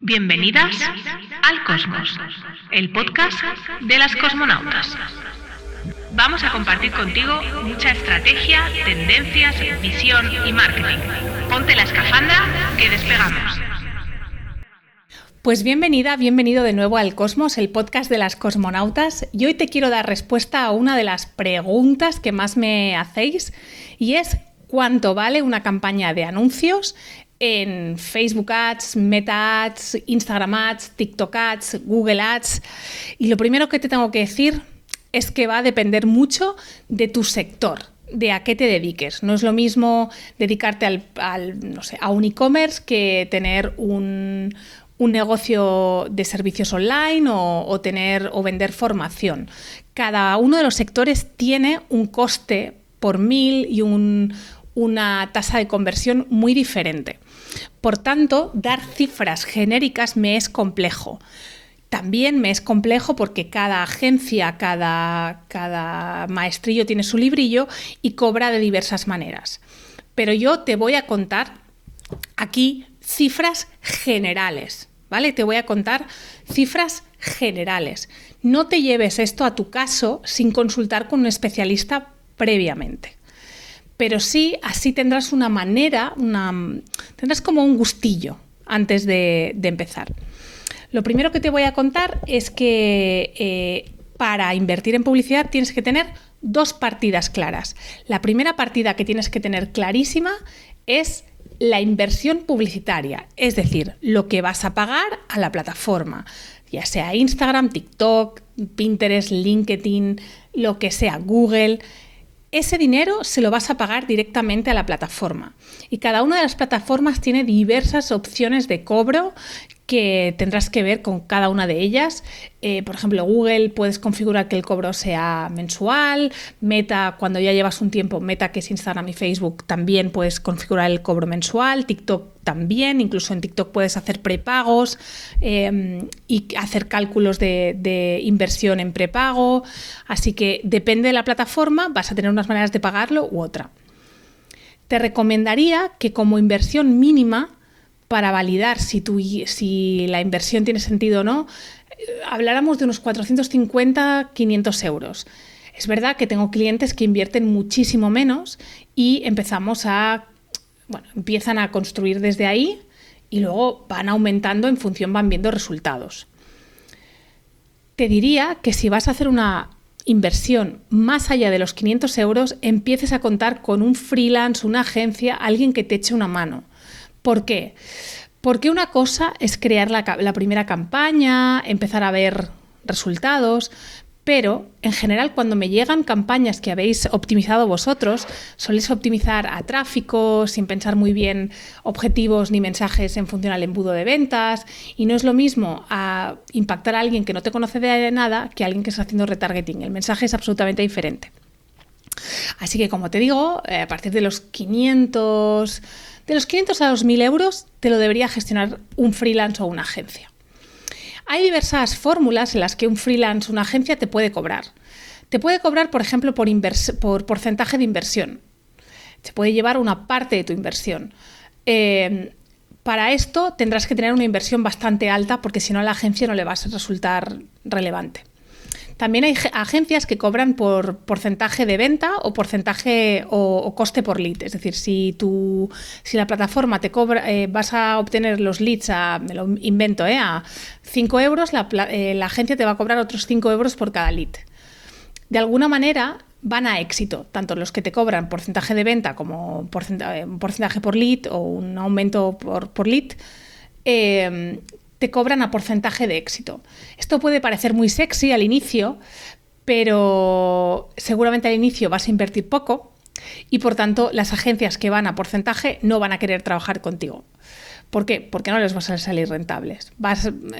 Bienvenidas al Cosmos, el podcast de las cosmonautas. Vamos a compartir contigo mucha estrategia, tendencias, visión y marketing. Ponte la escafandra que despegamos. Pues bienvenida, bienvenido de nuevo al Cosmos, el podcast de las cosmonautas. Y hoy te quiero dar respuesta a una de las preguntas que más me hacéis y es cuánto vale una campaña de anuncios en Facebook Ads, Meta Ads, Instagram Ads, TikTok Ads, Google Ads. Y lo primero que te tengo que decir es que va a depender mucho de tu sector, de a qué te dediques. No es lo mismo dedicarte al, a un e-commerce que tener un, negocio de servicios online o, tener o vender formación. Cada uno de los sectores tiene un coste por mil y un, una tasa de conversión muy diferente. Por tanto, dar cifras genéricas me es complejo. También me es complejo porque cada agencia, cada, cada maestrillo tiene su librillo y cobra de diversas maneras. Pero yo te voy a contar aquí cifras generales, ¿vale? Te voy a contar cifras generales. No te lleves esto a tu caso sin consultar con un especialista previamente pero sí así tendrás una manera, tendrás como un gustillo antes de, empezar. Lo primero que te voy a contar es que eh, para invertir en publicidad tienes que tener dos partidas claras. La primera partida que tienes que tener clarísima es la inversión publicitaria, es decir, lo que vas a pagar a la plataforma, ya sea Instagram, TikTok, Pinterest, LinkedIn, lo que sea, Google ese dinero se lo vas a pagar directamente a la plataforma. Y cada una de las plataformas tiene diversas opciones de cobro que tendrás que ver con cada una de ellas. Eh, por ejemplo, Google puedes configurar que el cobro sea mensual, Meta, cuando ya llevas un tiempo, Meta que es Instagram y Facebook, también puedes configurar el cobro mensual, TikTok también, incluso en TikTok puedes hacer prepagos em, y hacer cálculos de, de inversión en prepago. Así que depende de la plataforma, vas a tener unas maneras de pagarlo u otra. Te recomendaría que como inversión mínima para validar si, la inversión tiene sentido o no, eh, habláramos de unos 450, 500 euros. Es verdad que tengo clientes que invierten muchísimo menos y empezamos a, bueno, empiezan a construir desde ahí y luego van aumentando en función, van viendo resultados. Te diría que si vas a hacer una inversión más allá de los 500 euros, empieces a contar con un freelance, una agencia, alguien que te eche una mano. ¿Por qué? Porque una cosa es crear la, primera campaña, empezar a ver resultados, pero en general cuando me llegan campañas que habéis optimizado vosotros, soléis optimizar a tráfico sin pensar muy bien objetivos ni mensajes en función al embudo de ventas y no es lo mismo a impactar a alguien que no te conoce de nada que a alguien que está haciendo retargeting. El mensaje es absolutamente diferente. Así que como te digo, eh, a partir de los 500 de los 500 a los 1000 euros te lo debería gestionar un freelance o una agencia. Hay diversas fórmulas en las que un freelance o una agencia te puede cobrar. Te puede cobrar, por ejemplo, por, por porcentaje de inversión. Te puede llevar una parte de tu inversión. Eh, para esto tendrás que tener una inversión bastante alta porque si no a la agencia no le va a resultar relevante. También hay agencias que cobran por porcentaje de venta o porcentaje o, coste por lead. Es decir, si, tú, si la plataforma te cobra, eh, vas a obtener los leads a, me lo invento, eh, a 5 euros, eh, la, agencia te va a cobrar otros 5 euros por cada lead. De alguna manera, van a éxito, tanto los que te cobran porcentaje de venta como porcentaje, porcentaje por lead o un aumento por, por lead, te cobran a porcentaje de éxito. Esto puede parecer muy sexy al inicio, pero seguramente al inicio vas a invertir poco y por tanto las agencias que van a porcentaje no van a querer trabajar contigo. ¿Por qué? Porque no les vas a salir rentables.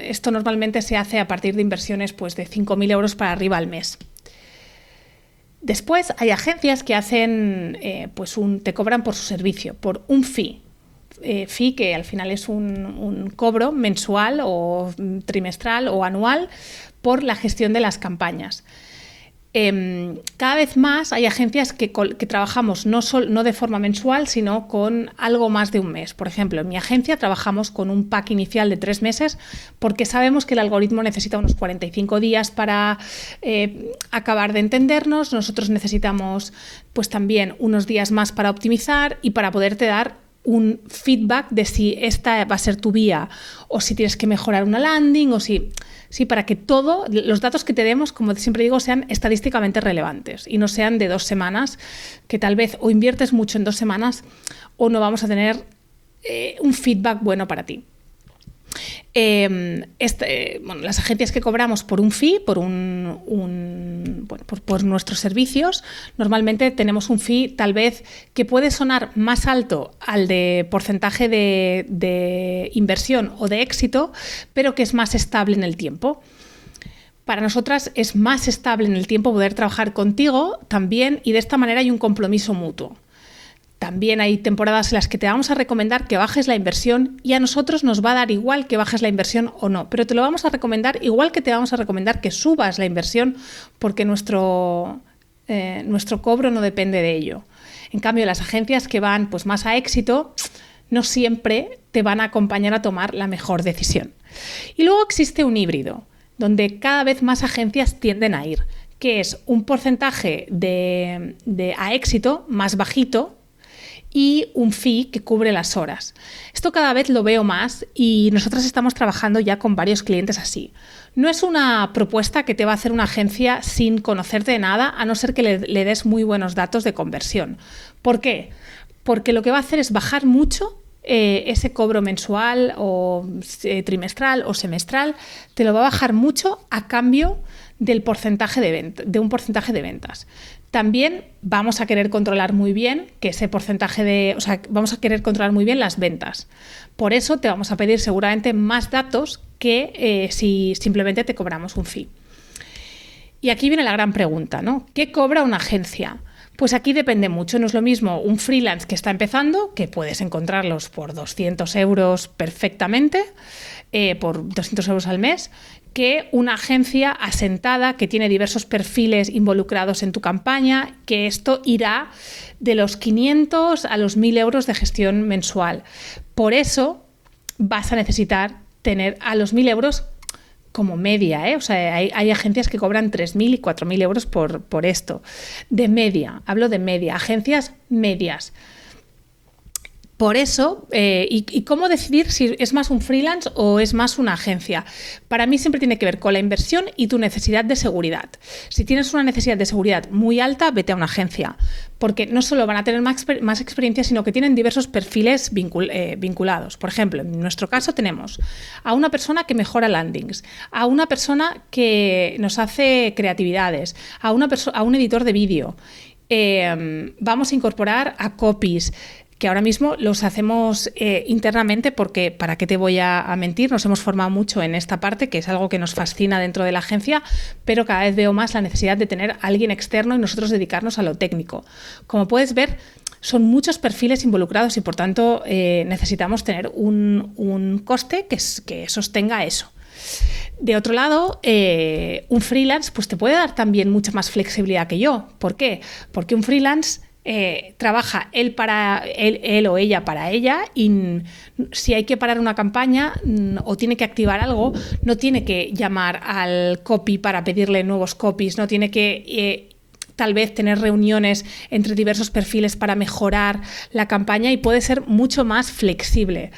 esto normalmente se hace a partir de inversiones pues, de 5.000 euros para arriba al mes. Después hay agencias que hacen, eh, pues un, te cobran por su servicio, por un fee. Eh, que al final es un, cobro mensual o trimestral o anual por la gestión de las campañas. Em, cada vez más hay agencias que, trabajamos no, no, de forma mensual, sino con algo más de un mes. Por ejemplo, en mi agencia trabajamos con un pack inicial de tres meses porque sabemos que el algoritmo necesita unos 45 días para eh, acabar de entendernos. Nosotros necesitamos pues también unos días más para optimizar y para poderte dar un feedback de si esta va a ser tu vía o si tienes que mejorar una landing o si Sí, para que todo, los datos que te demos, como siempre digo, sean estadísticamente relevantes y no sean de dos semanas, que tal vez o inviertes mucho en dos semanas o no vamos a tener eh, un feedback bueno para ti. Em, este, las agencias que cobramos por un fee, por, nuestros servicios, normalmente tenemos un fee tal vez que puede sonar más alto al de porcentaje de inversión o de éxito, pero que es más estable en el tiempo para nosotras es más estable en el tiempo poder trabajar contigo también y de esta manera hay un compromiso mutuo. También hay temporadas en las que te vamos a recomendar que bajes la inversión y a nosotros nos va a dar igual que bajes la inversión o no, pero te lo vamos a recomendar igual que te vamos a recomendar que subas la inversión porque nuestro, eh, nuestro cobro no depende de ello. En cambio, las agencias que van pues, más a éxito no siempre te van a acompañar a tomar la mejor decisión. Y luego existe un híbrido, donde cada vez más agencias tienden a ir, que es un porcentaje de, de a éxito más bajito y un fee que cubre las horas. Esto cada vez lo veo más y nosotros estamos trabajando ya con varios clientes así. No es una propuesta que te va a hacer una agencia sin conocerte de nada, a no ser que le, des muy buenos datos de conversión. ¿Por qué? Porque lo que va a hacer es bajar mucho eh, ese cobro mensual o eh, trimestral o semestral, te lo va a bajar mucho a cambio del porcentaje de, de un porcentaje de ventas. También vamos a querer controlar muy bien que ese porcentaje de, o sea, vamos a querer controlar muy bien las ventas. Por eso te vamos a pedir seguramente más datos que eh, si simplemente te cobramos un fee. Y aquí viene la gran pregunta, ¿no? ¿Qué cobra una agencia? Pues aquí depende mucho, no es lo mismo un freelance que está empezando, que puedes encontrarlos por 200 euros perfectamente, eh, por 200 euros al mes, que una agencia asentada que tiene diversos perfiles involucrados en tu campaña, que esto irá de los 500 a los 1000 euros de gestión mensual. Por eso vas a necesitar tener a los 1000 euros como media, ¿eh? o sea, hay, agencias que cobran 3.000 y 4.000 euros por, por esto. De media, hablo de media, agencias medias. Por eso, eh, y, cómo decidir si es más un freelance o es más una agencia? Para mí siempre tiene que ver con la inversión y tu necesidad de seguridad. Si tienes una necesidad de seguridad muy alta, vete a una agencia, porque no solo van a tener más, experiencia, sino que tienen diversos perfiles eh, vinculados. Por ejemplo, en nuestro caso tenemos a una persona que mejora landings, a una persona que nos hace creatividades, a, una a un editor de vídeo. Eh, vamos a incorporar a copies que ahora mismo los hacemos eh, internamente porque, ¿para qué te voy a, mentir? Nos hemos formado mucho en esta parte, que es algo que nos fascina dentro de la agencia, pero cada vez veo más la necesidad de tener a alguien externo y nosotros dedicarnos a lo técnico. Como puedes ver, son muchos perfiles involucrados y por tanto eh, necesitamos tener un, coste que, que, sostenga eso. De otro lado, eh, un freelance pues te puede dar también mucha más flexibilidad que yo. ¿Por qué? Porque un freelance eh, trabaja él para él, o ella para ella y si hay que parar una campaña o tiene que activar algo, no tiene que llamar al copy para pedirle nuevos copies, no tiene que eh, tal vez tener reuniones entre diversos perfiles para mejorar la campaña y puede ser mucho más flexible.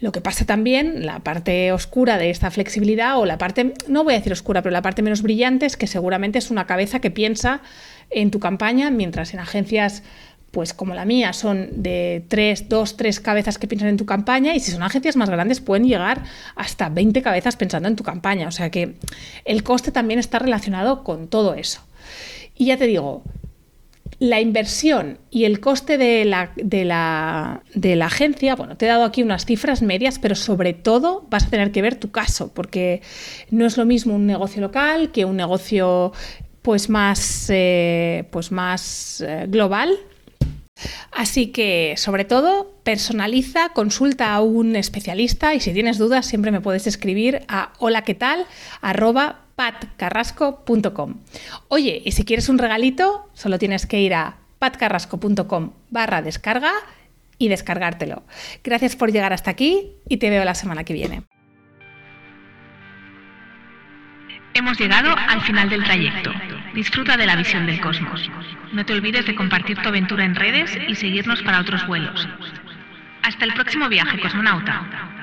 Lo que pasa también, la parte oscura de esta flexibilidad, o la parte, no voy a decir oscura, pero la parte menos brillante es que seguramente es una cabeza que piensa en tu campaña, mientras en agencias pues como la mía son de tres, dos, tres cabezas que piensan en tu campaña y si son agencias más grandes pueden llegar hasta 20 cabezas pensando en tu campaña. O sea que el coste también está relacionado con todo eso. Y ya te digo, la inversión y el coste de la, de, la, de la, agencia, bueno, te he dado aquí unas cifras medias, pero sobre todo vas a tener que ver tu caso, porque no es lo mismo un negocio local que un negocio pues más, eh, pues más eh, global. Así que, sobre todo, personaliza, consulta a un especialista y si tienes dudas siempre me puedes escribir a hola qué tal arroba patcarrasco.com. Oye, y si quieres un regalito, solo tienes que ir a patcarrasco.com barra descarga y descargártelo. Gracias por llegar hasta aquí y te veo la semana que viene. Hemos llegado al final del trayecto. Disfruta de la visión del cosmos. No te olvides de compartir tu aventura en redes y seguirnos para otros vuelos. Hasta el próximo viaje, cosmonauta.